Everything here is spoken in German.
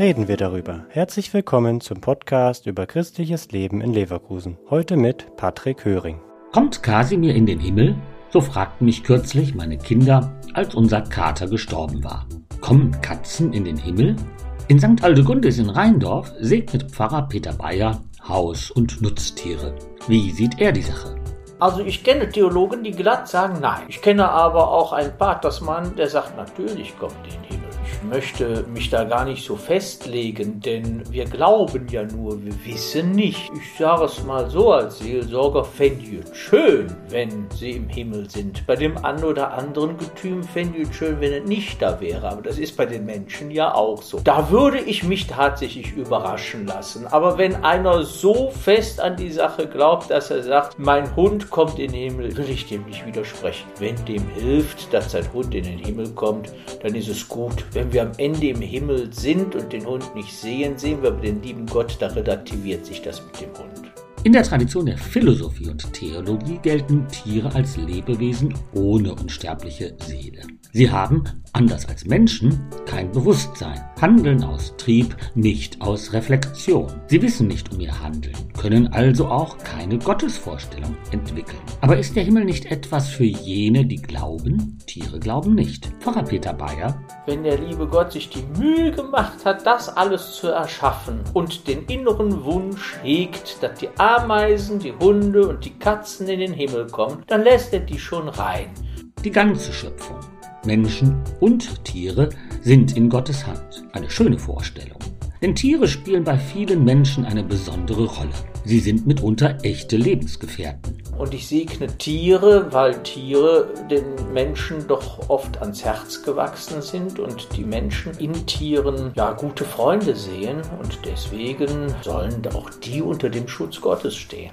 reden wir darüber. Herzlich willkommen zum Podcast über christliches Leben in Leverkusen. Heute mit Patrick Höring. Kommt Kasimir in den Himmel? So fragten mich kürzlich meine Kinder, als unser Kater gestorben war. Kommen Katzen in den Himmel? In St. Aldegundis in Rheindorf segnet Pfarrer Peter Bayer Haus- und Nutztiere. Wie sieht er die Sache? Also ich kenne Theologen, die glatt sagen nein. Ich kenne aber auch einen Patersmann, der sagt, natürlich kommt in den Himmel möchte mich da gar nicht so festlegen, denn wir glauben ja nur, wir wissen nicht. Ich sage es mal so als Seelsorger, fände ich schön, wenn sie im Himmel sind. Bei dem einen oder anderen Getüm fände ich schön, wenn es nicht da wäre, aber das ist bei den Menschen ja auch so. Da würde ich mich tatsächlich überraschen lassen. Aber wenn einer so fest an die Sache glaubt, dass er sagt, mein Hund kommt in den Himmel, will ich dem nicht widersprechen. Wenn dem hilft, dass sein Hund in den Himmel kommt, dann ist es gut. Wenn wir am Ende im Himmel sind und den Hund nicht sehen, sehen wir den lieben Gott, da relativiert sich das mit dem Hund. In der Tradition der Philosophie und Theologie gelten Tiere als Lebewesen ohne unsterbliche Seele. Sie haben, anders als Menschen, kein Bewusstsein, handeln aus Trieb, nicht aus Reflexion. Sie wissen nicht um ihr Handeln, können also auch keine Gottesvorstellung entwickeln. Aber ist der Himmel nicht etwas für jene, die glauben? Tiere glauben nicht. Pfarrer Peter Bayer. Wenn der liebe Gott sich die Mühe gemacht hat, das alles zu erschaffen und den inneren Wunsch hegt, dass die Ameisen, die Hunde und die Katzen in den Himmel kommen, dann lässt er die schon rein. Die ganze Schöpfung Menschen und Tiere sind in Gottes Hand. Eine schöne Vorstellung. Denn Tiere spielen bei vielen Menschen eine besondere Rolle. Sie sind mitunter echte Lebensgefährten. Und ich segne Tiere, weil Tiere den Menschen doch oft ans Herz gewachsen sind und die Menschen in Tieren ja gute Freunde sehen und deswegen sollen auch die unter dem Schutz Gottes stehen.